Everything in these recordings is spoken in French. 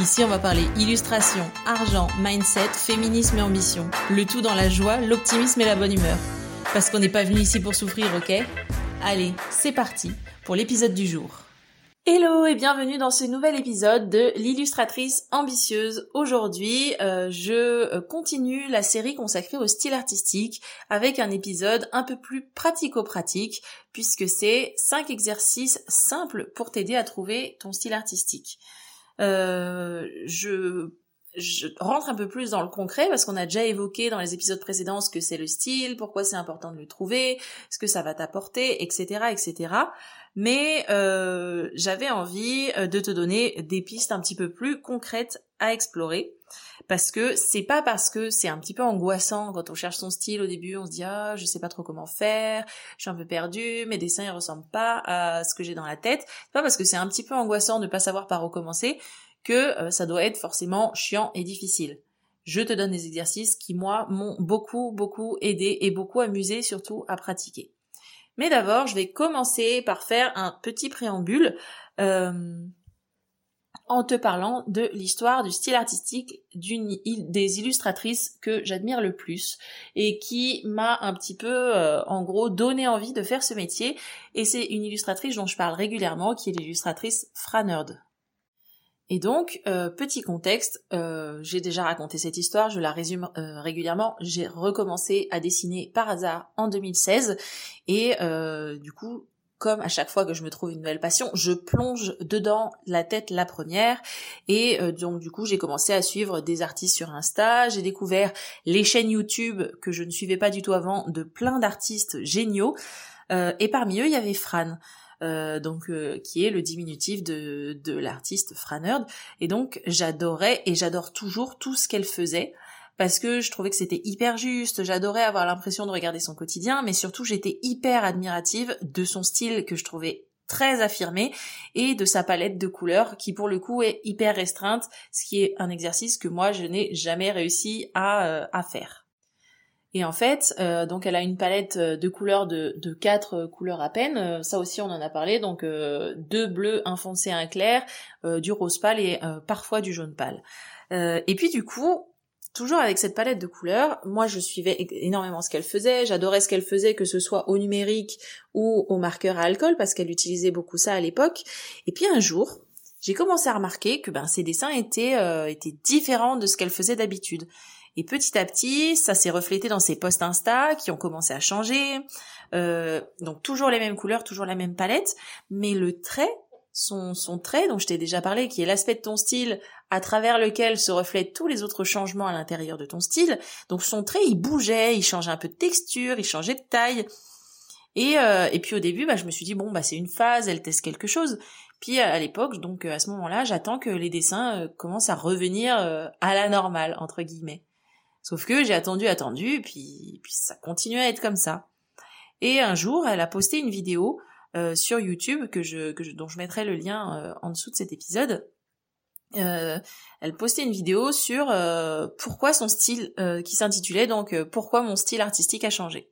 Ici, on va parler illustration, argent, mindset, féminisme et ambition. Le tout dans la joie, l'optimisme et la bonne humeur. Parce qu'on n'est pas venu ici pour souffrir, ok? Allez, c'est parti pour l'épisode du jour. Hello et bienvenue dans ce nouvel épisode de l'illustratrice ambitieuse. Aujourd'hui, euh, je euh, continue la série consacrée au style artistique avec un épisode un peu plus pratico-pratique puisque c'est 5 exercices simples pour t'aider à trouver ton style artistique. Euh, je rentre un peu plus dans le concret parce qu'on a déjà évoqué dans les épisodes précédents ce que c'est le style, pourquoi c'est important de le trouver, ce que ça va t'apporter, etc., etc. Mais euh, j'avais envie euh, de te donner des pistes un petit peu plus concrètes à explorer parce que c'est pas parce que c'est un petit peu angoissant quand on cherche son style au début, on se dit ah je sais pas trop comment faire, je suis un peu perdu, mes dessins ils ressemblent pas à ce que j'ai dans la tête. C'est pas parce que c'est un petit peu angoissant de pas savoir par où commencer que euh, ça doit être forcément chiant et difficile. Je te donne des exercices qui, moi, m'ont beaucoup, beaucoup aidé et beaucoup amusé, surtout à pratiquer. Mais d'abord, je vais commencer par faire un petit préambule euh, en te parlant de l'histoire du style artistique d'une des illustratrices que j'admire le plus et qui m'a un petit peu, euh, en gros, donné envie de faire ce métier. Et c'est une illustratrice dont je parle régulièrement, qui est l'illustratrice Franerd. Et donc, euh, petit contexte, euh, j'ai déjà raconté cette histoire, je la résume régulièrement. J'ai recommencé à dessiner par hasard en 2016 et du coup, comme à chaque fois que je me trouve une nouvelle passion, je plonge dedans la tête la première et donc du coup j'ai commencé à suivre des artistes sur Insta, j'ai découvert les chaînes YouTube que je ne suivais pas du tout avant de plein d'artistes géniaux et parmi eux il y avait Fran. Euh, donc euh, qui est le diminutif de, de l'artiste Franerd. Et donc j'adorais et j'adore toujours tout ce qu'elle faisait parce que je trouvais que c'était hyper juste, j'adorais avoir l'impression de regarder son quotidien, mais surtout j'étais hyper admirative de son style que je trouvais très affirmé et de sa palette de couleurs qui pour le coup est hyper restreinte, ce qui est un exercice que moi je n'ai jamais réussi à, euh, à faire. Et en fait, euh, donc elle a une palette euh, de couleurs de, quatre couleurs à peine. Ça aussi, on en a parlé. Donc deux bleus, un foncé, un clair, du rose pâle et parfois du jaune pâle. et puis du coup, toujours avec cette palette de couleurs, moi je suivais énormément ce qu'elle faisait. J'adorais ce qu'elle faisait, que ce soit au numérique ou au marqueur à alcool, parce qu'elle utilisait beaucoup ça à l'époque. Et puis un jour, j'ai commencé à remarquer que ben ses dessins étaient étaient différents de ce qu'elle faisait d'habitude. Et petit à petit, ça s'est reflété dans ses posts Insta qui ont commencé à changer. Euh, donc toujours les mêmes couleurs, toujours la même palette, mais le trait, son, son trait dont je t'ai déjà parlé, qui est l'aspect de ton style à travers lequel se reflètent tous les autres changements à l'intérieur de ton style. Donc son trait, il bougeait, il changeait un peu de texture, il changeait de taille. Et, euh, et puis au début, bah, je me suis dit bon bah c'est une phase, elle teste quelque chose. Puis à l'époque, donc à ce moment-là, j'attends que les dessins euh, commencent à revenir à la normale entre guillemets. Sauf que j'ai attendu, attendu, puis, puis ça continue à être comme ça. Et un jour, elle a posté une vidéo euh, sur YouTube que je, que je, dont je mettrai le lien euh, en dessous de cet épisode. Euh, elle postait une vidéo sur pourquoi son style, qui s'intitulait donc pourquoi mon style artistique a changé.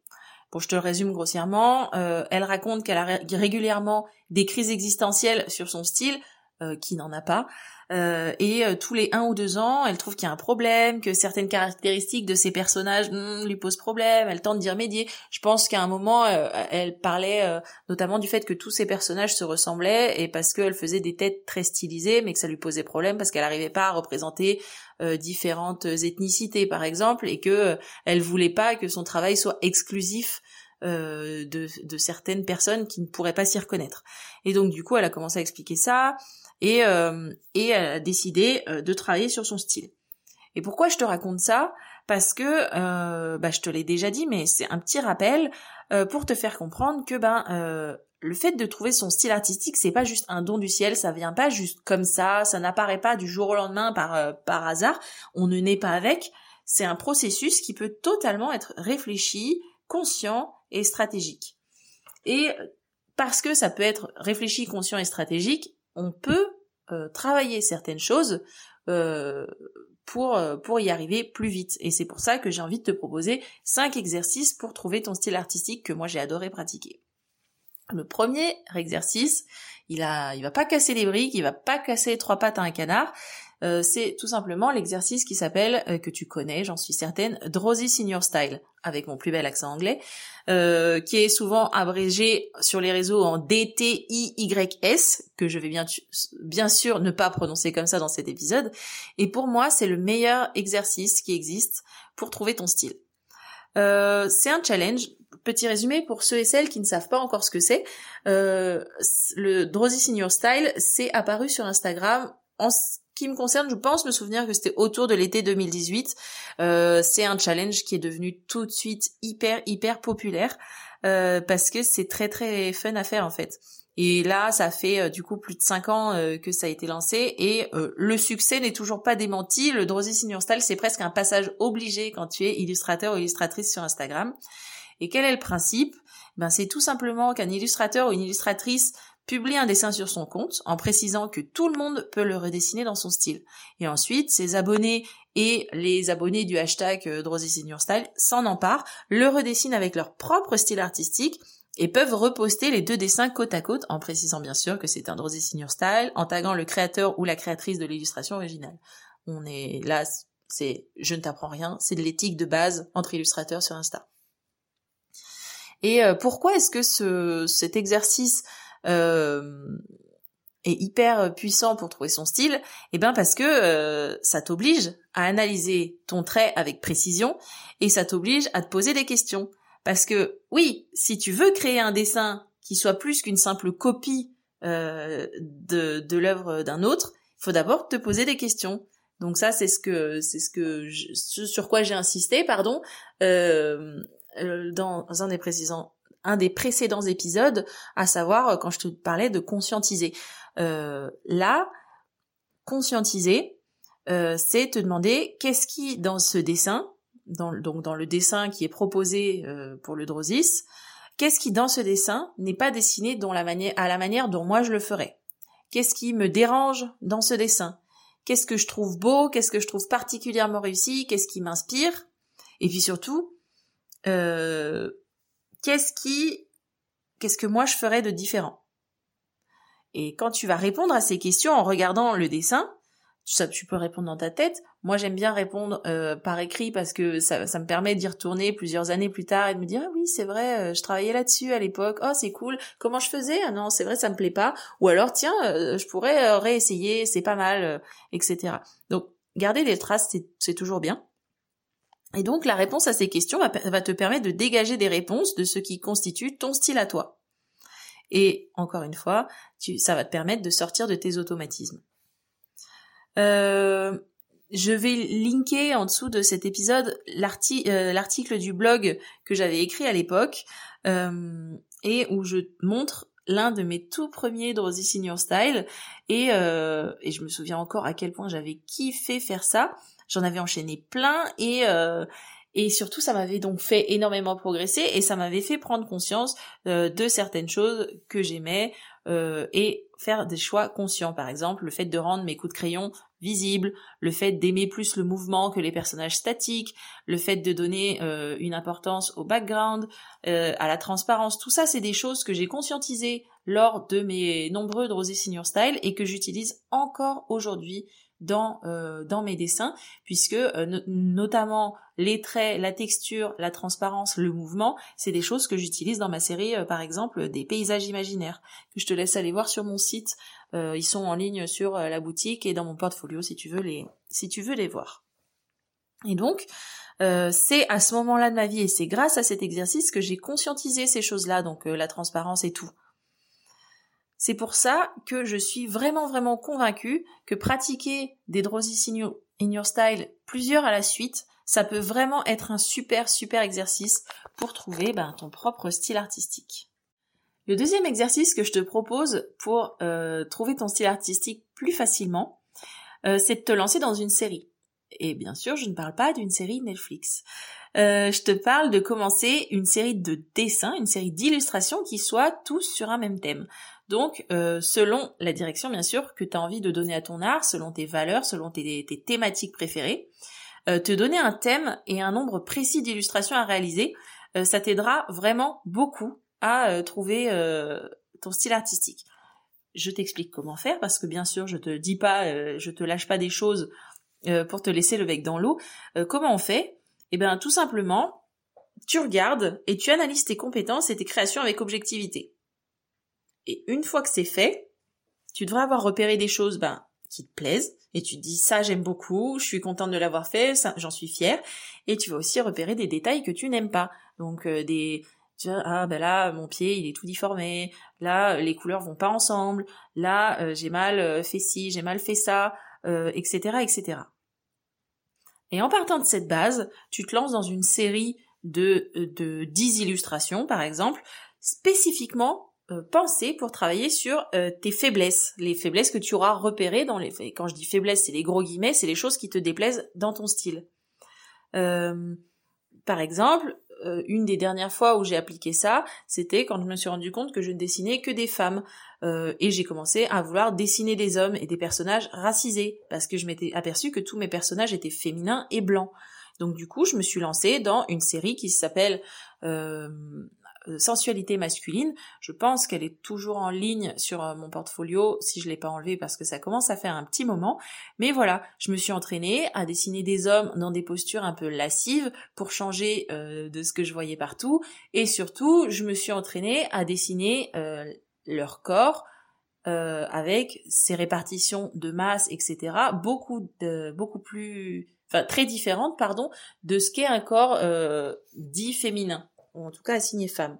Bon, je te le résume grossièrement. elle raconte qu'elle a régulièrement des crises existentielles sur son style, qui n'en a pas. Euh, et euh, tous les un ou deux ans, elle trouve qu'il y a un problème, que certaines caractéristiques de ses personnages hmm, lui posent problème, elle tente d'y remédier. Je pense qu'à un moment, euh, elle parlait notamment du fait que tous ses personnages se ressemblaient et parce qu'elle faisait des têtes très stylisées, mais que ça lui posait problème parce qu'elle n'arrivait pas à représenter différentes ethnicités, par exemple, et que elle voulait pas que son travail soit exclusif de, de, certaines personnes qui ne pourraient pas s'y reconnaître. Et donc du coup, elle a commencé à expliquer ça et, euh, a décidé euh, de travailler sur son style. Et pourquoi je te raconte ça? Parce que, euh, bah, je te l'ai déjà dit, mais c'est un petit rappel euh, pour te faire comprendre que ben euh, le fait de trouver son style artistique, c'est pas juste un don du ciel, ça vient pas juste comme ça, ça n'apparaît pas du jour au lendemain par par hasard, on ne naît pas avec. c'est un processus qui peut totalement être réfléchi, conscient et stratégique. Et parce que ça peut être réfléchi, conscient et stratégique, on peut euh, travailler certaines choses euh, pour, euh, pour y arriver plus vite. Et c'est pour ça que j'ai envie de te proposer cinq exercices pour trouver ton style artistique que moi j'ai adoré pratiquer. Le premier exercice, il a, il va pas casser les briques, il va pas casser trois pattes à un canard. Euh, c'est tout simplement l'exercice qui s'appelle, euh, que tu connais, j'en suis certaine, Drowsy Senior Style, avec mon plus bel accent anglais, euh, qui est souvent abrégé sur les réseaux en DTIYS, que je vais bien, bien sûr ne pas prononcer comme ça dans cet épisode. Et pour moi, c'est le meilleur exercice qui existe pour trouver ton style. c'est un challenge. Petit résumé pour ceux et celles qui ne savent pas encore ce que c'est. le Drowsy Senior Style, c'est apparu sur Instagram en qui me concerne, je pense me souvenir que c'était autour de l'été 2018. Euh, c'est un challenge qui est devenu tout de suite hyper hyper populaire euh, parce que c'est très très fun à faire en fait. Et là, ça fait euh, du coup plus de 5 ans que ça a été lancé et le succès n'est toujours pas démenti. Le Drosy Senior Style, c'est presque un passage obligé quand tu es illustrateur ou illustratrice sur Instagram. Et quel est le principe? Ben c'est tout simplement qu'un illustrateur ou une illustratrice publie un dessin sur son compte en précisant que tout le monde peut le redessiner dans son style. Et ensuite, ses abonnés et les abonnés du hashtag euh, Drosy Senior Style s'en emparent, le redessinent avec leur propre style artistique et peuvent reposter les deux dessins côte à côte en précisant bien sûr que c'est un Drosy Senior Style, en taguant le créateur ou la créatrice de l'illustration originale. On est là, c'est je ne t'apprends rien, c'est de l'éthique de base entre illustrateurs sur Insta. Et euh, pourquoi est-ce que ce, cet exercice est hyper puissant pour trouver son style, eh ben parce que euh, ça t'oblige à analyser ton trait avec précision et ça t'oblige à te poser des questions. Parce que oui, si tu veux créer un dessin qui soit plus qu'une simple copie euh, de, de l'œuvre d'un autre, il faut d'abord te poser des questions. Donc ça, c'est ce que c'est ce que sur quoi j'ai insisté, pardon, euh, euh dans un des précisants un des précédents épisodes, à savoir euh, quand je te parlais de conscientiser. Euh, là, conscientiser, euh, c'est te demander qu'est-ce qui dans ce dessin, donc dans le dessin qui est proposé pour le Drosis, qu'est-ce qui dans ce dessin n'est pas dessiné à la manière dont moi je le ferais? Qu'est-ce qui me dérange dans ce dessin? Qu'est-ce que je trouve beau? Qu'est-ce que je trouve particulièrement réussi? Qu'est-ce qui m'inspire? Et puis surtout, qu'est-ce que moi je ferais de différent? Et quand tu vas répondre à ces questions en regardant le dessin, tu peux répondre dans ta tête. Moi, j'aime bien répondre euh, par écrit parce que ça, me permet d'y retourner plusieurs années plus tard et de me dire ah oui, c'est vrai, euh, je travaillais là-dessus à l'époque. Oh, c'est cool. Comment je faisais? Ah non, c'est vrai, ça me plaît pas. Ou alors tiens, euh, je pourrais réessayer, c'est pas mal, etc. Donc, garder des traces, c'est toujours bien. Et donc la réponse à ces questions va, te permettre de dégager des réponses de ce qui constitue ton style à toi. Et encore une fois, ça va te permettre de sortir de tes automatismes. Euh, je vais linker en dessous de cet épisode euh, l'article du blog que j'avais écrit à l'époque euh, et où je montre l'un de mes tout premiers Drosy Senior Style et, et je me souviens encore à quel point j'avais kiffé faire ça J'en avais enchaîné plein et euh, et surtout ça m'avait donc fait énormément progresser et ça m'avait fait prendre conscience euh, de certaines choses que j'aimais euh, et faire des choix conscients. Par exemple, le fait de rendre mes coups de crayon visibles, le fait d'aimer plus le mouvement que les personnages statiques, le fait de donner une importance au background, à la transparence. Tout ça, c'est des choses que j'ai conscientisées lors de mes nombreux Drosy Senior Style et que j'utilise encore aujourd'hui dans euh, dans mes dessins puisque euh, notamment les traits, la texture, la transparence, le mouvement, c'est des choses que j'utilise dans ma série euh, par exemple des paysages imaginaires que je te laisse aller voir sur mon site. ils sont en ligne sur la boutique et dans mon portfolio si tu veux les si tu veux les voir. Et donc c'est à ce moment-là de ma vie et c'est grâce à cet exercice que j'ai conscientisé ces choses-là, donc la transparence et tout. C'est pour ça que je suis vraiment vraiment convaincue que pratiquer des Drosy in your style plusieurs à la suite, ça peut vraiment être un super super exercice pour trouver ben, ton propre style artistique. Le deuxième exercice que je te propose pour euh, trouver ton style artistique plus facilement, euh, c'est de te lancer dans une série. Et bien sûr, je ne parle pas d'une série Netflix. Euh, je te parle de commencer une série de dessins, une série d'illustrations qui soient tous sur un même thème. Donc, euh, selon la direction, bien sûr, que tu as envie de donner à ton art, selon tes valeurs, selon tes, thématiques préférées, euh, te donner un thème et un nombre précis d'illustrations à réaliser, ça t'aidera vraiment beaucoup à trouver ton style artistique. Je t'explique comment faire parce que bien sûr, je te dis pas, je te lâche pas des choses pour te laisser le bec dans l'eau. comment on fait? Eh bien, tout simplement, tu regardes et tu analyses tes compétences et tes créations avec objectivité. Et une fois que c'est fait, tu devrais avoir repéré des choses ben, qui te plaisent, et tu te dis ça j'aime beaucoup, je suis contente de l'avoir fait, j'en suis fière, et tu vas aussi repérer des détails que tu n'aimes pas. Donc euh, des tu vois, ah ben là mon pied il est tout difformé, là les couleurs vont pas ensemble, là euh, j'ai mal euh, fait ci, j'ai mal fait ça, etc. etc. Et en partant de cette base, tu te lances dans une série de, de 10 illustrations, par exemple, spécifiquement euh, pensées pour travailler sur euh, tes faiblesses, les faiblesses que tu auras repérées dans les... Quand je dis faiblesses, c'est les gros guillemets, c'est les choses qui te déplaisent dans ton style. Euh, par exemple, euh, une des dernières fois où j'ai appliqué ça, c'était quand je me suis rendu compte que je ne dessinais que des femmes. Euh, et j'ai commencé à vouloir dessiner des hommes et des personnages racisés, parce que je m'étais aperçu que tous mes personnages étaient féminins et blancs. Donc du coup, je me suis lancée dans une série qui s'appelle euh, sensualité masculine. Je pense qu'elle est toujours en ligne sur euh, mon portfolio si je l'ai pas enlevé parce que ça commence à faire un petit moment. Mais voilà, je me suis entraînée à dessiner des hommes dans des postures un peu lascives pour changer euh, de ce que je voyais partout. Et surtout, je me suis entraînée à dessiner leur corps avec ces répartitions de masse, etc. Beaucoup de, beaucoup plus, enfin très différentes, pardon, de ce qu'est un corps dit féminin en tout cas assigné femme.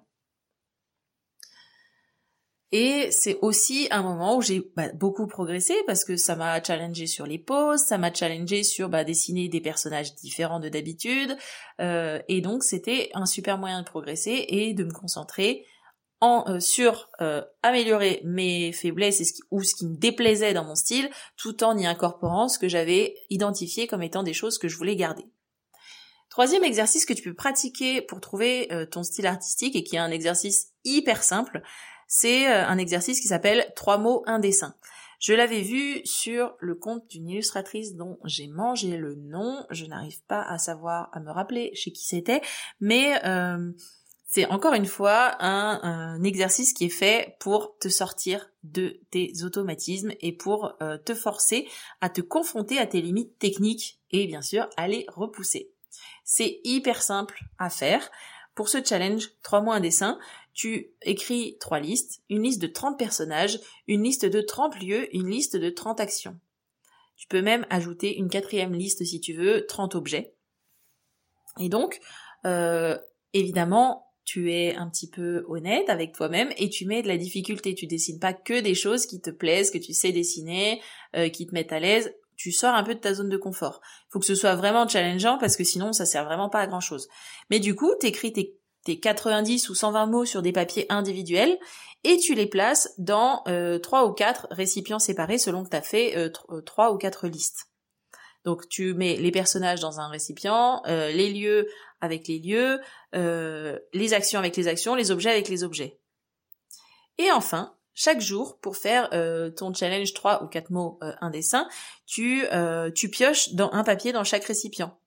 Et c'est aussi un moment où j'ai bah, beaucoup progressé parce que ça m'a challengé sur les poses, ça m'a challengé sur bah, dessiner des personnages différents de d'habitude, euh, et donc c'était un super moyen de progresser et de me concentrer en, euh, sur euh, améliorer mes faiblesses ou ce qui me déplaisait dans mon style, tout en y incorporant ce que j'avais identifié comme étant des choses que je voulais garder. Troisième exercice que tu peux pratiquer pour trouver euh, ton style artistique et qui est un exercice hyper simple, c'est euh, un exercice qui s'appelle trois mots, un dessin. Je l'avais vu sur le compte d'une illustratrice dont j'ai mangé le nom, je n'arrive pas à savoir, à me rappeler chez qui c'était, mais euh, c'est encore une fois un, exercice qui est fait pour te sortir de tes automatismes et pour te forcer à te confronter à tes limites techniques et bien sûr à les repousser. C'est hyper simple à faire. Pour ce challenge, 3 mois un dessin, tu écris trois listes, une liste de 30 personnages, une liste de 30 lieux, une liste de 30 actions. Tu peux même ajouter une quatrième liste si tu veux, 30 objets. Et donc, euh, évidemment, tu es un petit peu honnête avec toi-même et tu mets de la difficulté. Tu dessines pas que des choses qui te plaisent, que tu sais dessiner, euh, qui te mettent à l'aise tu sors un peu de ta zone de confort. Il faut que ce soit vraiment challengeant parce que sinon ça sert vraiment pas à grand chose. Mais du coup, t'écris tes, tes 90 ou 120 mots sur des papiers individuels et tu les places dans euh, 3 ou 4 récipients séparés selon que tu as fait euh, 3 euh, ou 4 listes. Donc tu mets les personnages dans un récipient, euh, les lieux avec les lieux, euh, les actions avec les actions, les objets avec les objets. Et enfin, chaque jour pour faire euh, ton challenge 3 ou 4 mots euh, un dessin, tu, euh, tu pioches dans un papier dans chaque récipient.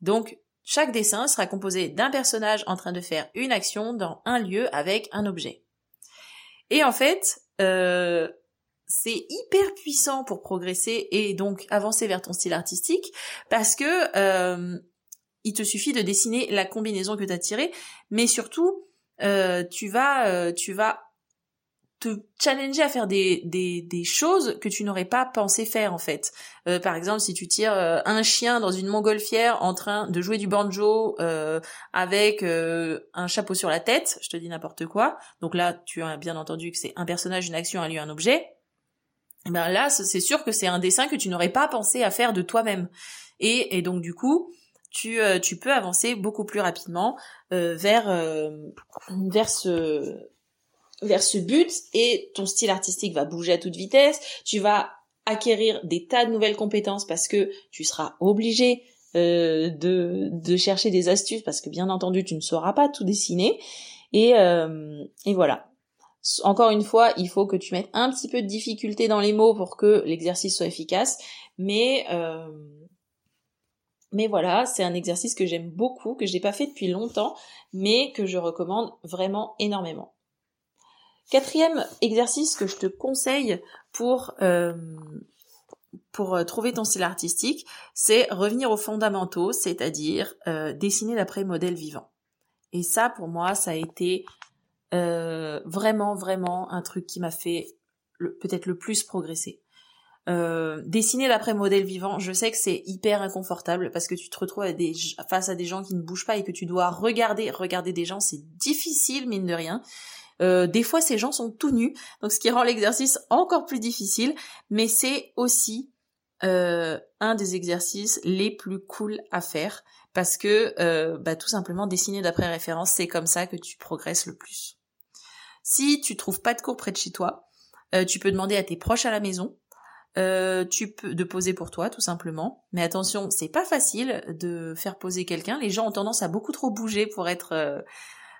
Donc chaque dessin sera composé d'un personnage en train de faire une action dans un lieu avec un objet. Et en fait, c'est hyper puissant pour progresser et donc avancer vers ton style artistique parce que il te suffit de dessiner la combinaison que tu as tirée, mais surtout tu vas tu vas te challenger à faire des, des, des choses que tu n'aurais pas pensé faire en fait. Euh, par exemple, si tu tires euh, un chien dans une montgolfière en train de jouer du banjo euh, avec un chapeau sur la tête, je te dis n'importe quoi. Donc là, tu as bien entendu que c'est un personnage, une action, un lieu, un objet. Et eh ben là, c'est sûr que c'est un dessin que tu n'aurais pas pensé à faire de toi-même. Et, et donc du coup, tu, tu peux avancer beaucoup plus rapidement vers vers ce vers ce but et ton style artistique va bouger à toute vitesse, tu vas acquérir des tas de nouvelles compétences parce que tu seras obligé euh, de, chercher des astuces parce que bien entendu tu ne sauras pas tout dessiner et, euh, voilà. Encore une fois, il faut que tu mettes un petit peu de difficulté dans les mots pour que l'exercice soit efficace, mais euh, mais voilà, c'est un exercice que j'aime beaucoup, que je n'ai pas fait depuis longtemps, mais que je recommande vraiment énormément. Quatrième exercice que je te conseille pour euh, pour euh, trouver ton style artistique, c'est revenir aux fondamentaux, c'est-à-dire euh, dessiner d'après modèle vivant. Et ça, pour moi, ça a été vraiment, vraiment un truc qui m'a fait peut-être le plus progresser. dessiner d'après modèle vivant, je sais que c'est hyper inconfortable parce que tu te retrouves face à des gens qui ne bougent pas et que tu dois regarder, regarder des gens, c'est difficile mine de rien. Euh, des fois, ces gens sont tout nus, donc ce qui rend l'exercice encore plus difficile, mais c'est aussi euh, un des exercices les plus cool à faire parce que euh, bah, tout simplement dessiner d'après référence, c'est comme ça que tu progresses le plus. Si tu trouves pas de cours près de chez toi, tu peux demander à tes proches à la maison. tu peux de poser pour toi tout simplement, mais attention, c'est pas facile de faire poser quelqu'un. Les gens ont tendance à beaucoup trop bouger pour être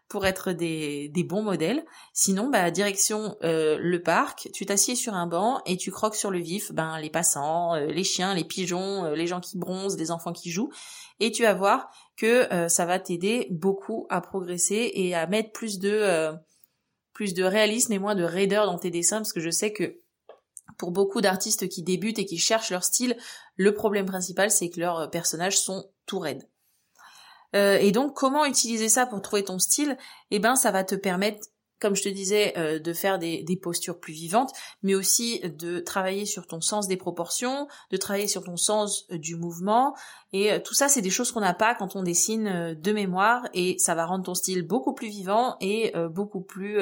pour être des, bons modèles. Sinon, bah, direction euh, le parc, tu t'assieds sur un banc et tu croques sur le vif ben, les passants, euh, les chiens, les pigeons, euh, les gens qui bronzent, les enfants qui jouent. Et tu vas voir que ça va t'aider beaucoup à progresser et à mettre plus de, plus de réalisme et moins de raideur dans tes dessins parce que je sais que pour beaucoup d'artistes qui débutent et qui cherchent leur style, le problème principal c'est que leurs personnages sont tout raides. Euh, et donc, comment utiliser ça pour trouver ton style? Eh ben, ça va te permettre, comme je te disais, euh, de faire des, postures plus vivantes, mais aussi de travailler sur ton sens des proportions, de travailler sur ton sens euh, du mouvement. Et tout ça, c'est des choses qu'on n'a pas quand on dessine de mémoire, et ça va rendre ton style beaucoup plus vivant et beaucoup plus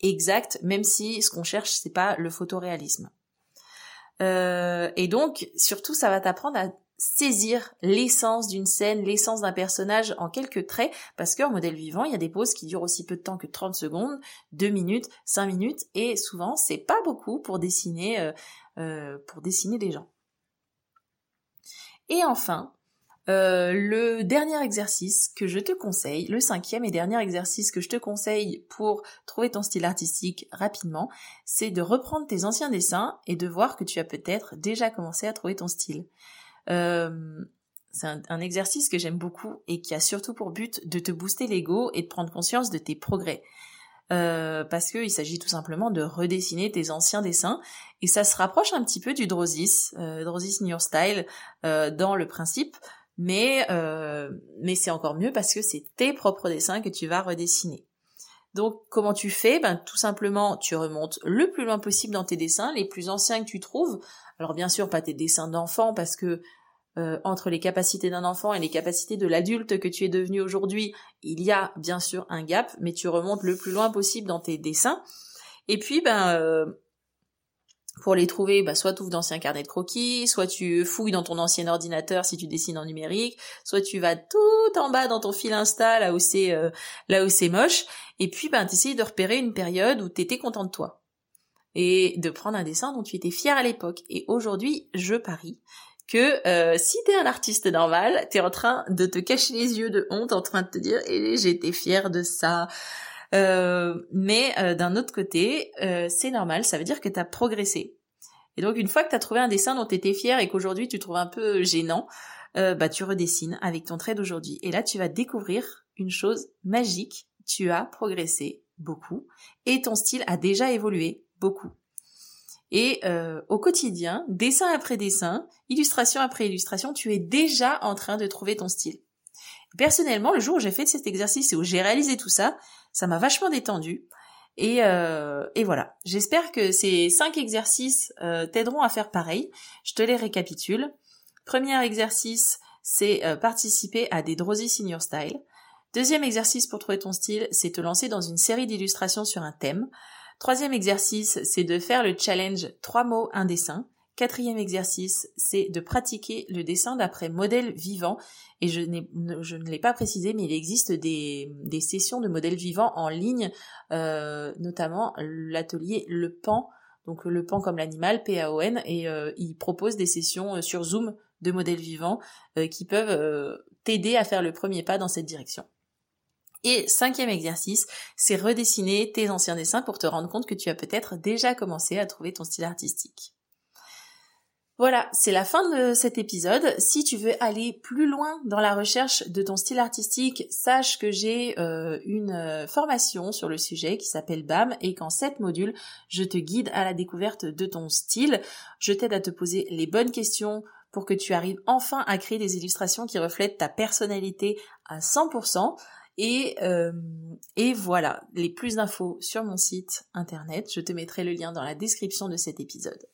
exact, même si ce qu'on cherche, c'est pas le photoréalisme. et donc, surtout, ça va t'apprendre à saisir l'essence d'une scène, l'essence d'un personnage en quelques traits, parce qu'en modèle vivant, il y a des poses qui durent aussi peu de temps que 30 secondes, 2 minutes, 5 minutes, et souvent c'est pas beaucoup pour dessiner, euh, euh, pour dessiner des gens. Et enfin, euh, le dernier exercice que je te conseille, le cinquième et dernier exercice que je te conseille pour trouver ton style artistique rapidement, c'est de reprendre tes anciens dessins et de voir que tu as peut-être déjà commencé à trouver ton style. Euh, c'est un, exercice que j'aime beaucoup et qui a surtout pour but de te booster l'ego et de prendre conscience de tes progrès. Euh, parce qu'il s'agit tout simplement de redessiner tes anciens dessins et ça se rapproche un petit peu du Drosis, euh, Drosis in Your Style euh, dans le principe, mais mais c'est encore mieux parce que c'est tes propres dessins que tu vas redessiner. Donc comment tu fais? Ben tout simplement tu remontes le plus loin possible dans tes dessins, les plus anciens que tu trouves, alors bien sûr, pas tes dessins d'enfant, parce que euh, entre les capacités d'un enfant et les capacités de l'adulte que tu es devenu aujourd'hui, il y a bien sûr un gap, mais tu remontes le plus loin possible dans tes dessins. Et puis, ben, euh, pour les trouver, bah, soit tu ouvres d'anciens carnets de croquis, soit tu fouilles dans ton ancien ordinateur si tu dessines en numérique, soit tu vas tout en bas dans ton fil Insta, là où c'est euh, là où c'est moche, et puis ben t'essayes de repérer une période où t'étais content de toi et de prendre un dessin dont tu étais fier à l'époque. Et aujourd'hui, je parie que euh, si t'es un artiste normal, t'es en train de te cacher les yeux de honte, en train de te dire eh, j'étais fier de ça. Euh, mais euh, d'un autre côté, euh, c'est normal, ça veut dire que t'as progressé. Et donc une fois que t'as trouvé un dessin dont t'étais fier et qu'aujourd'hui tu trouves un peu gênant, bah tu redessines avec ton trait d'aujourd'hui. Et là tu vas découvrir une chose magique, tu as progressé beaucoup et ton style a déjà évolué beaucoup. Et au quotidien, dessin après dessin, illustration après illustration, tu es déjà en train de trouver ton style. Personnellement, le jour où j'ai fait cet exercice et où j'ai réalisé tout ça, ça m'a vachement détendu. Et, euh, et voilà. J'espère que ces cinq exercices euh, t'aideront à faire pareil. Je te les récapitule. Premier exercice, c'est participer à des Drosy Senior Style. Deuxième exercice pour trouver ton style, c'est te lancer dans une série d'illustrations sur un thème. Troisième exercice, c'est de faire le challenge trois mots, un dessin. Quatrième exercice, c'est de pratiquer le dessin d'après modèle vivant. Et je, ne l'ai pas précisé, mais il existe des, sessions de modèles vivants en ligne, euh, notamment l'atelier Le Pan donc le pan comme l'animal, P-A-O-N, et il propose des sessions sur Zoom de modèles vivants qui peuvent t'aider à faire le premier pas dans cette direction. Et cinquième exercice, c'est redessiner tes anciens dessins pour te rendre compte que tu as peut-être déjà commencé à trouver ton style artistique. Voilà, c'est la fin de cet épisode. Si tu veux aller plus loin dans la recherche de ton style artistique, sache que j'ai euh, une euh, formation sur le sujet qui s'appelle BAM et qu'en sept modules, je te guide à la découverte de ton style. Je t'aide à te poser les bonnes questions pour que tu arrives enfin à créer des illustrations qui reflètent ta personnalité à 100%. Et, euh, et voilà, les plus d'infos sur mon site internet. Je te mettrai le lien dans la description de cet épisode.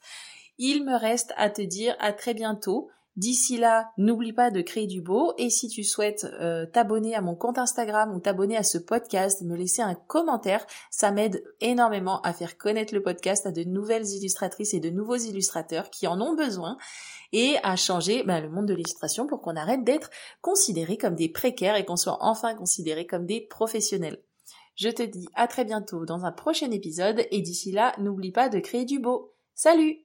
Il me reste à te dire à très bientôt. D'ici là, n'oublie pas de créer du beau et si tu souhaites euh, t'abonner à mon compte Instagram ou t'abonner à ce podcast, me laisser un commentaire, ça m'aide énormément à faire connaître le podcast à de nouvelles illustratrices et de nouveaux illustrateurs qui en ont besoin et à changer bah, le monde de l'illustration pour qu'on arrête d'être considérés comme des précaires et qu'on soit enfin considérés comme des professionnels. Je te dis à très bientôt dans un prochain épisode et d'ici là, n'oublie pas de créer du beau. Salut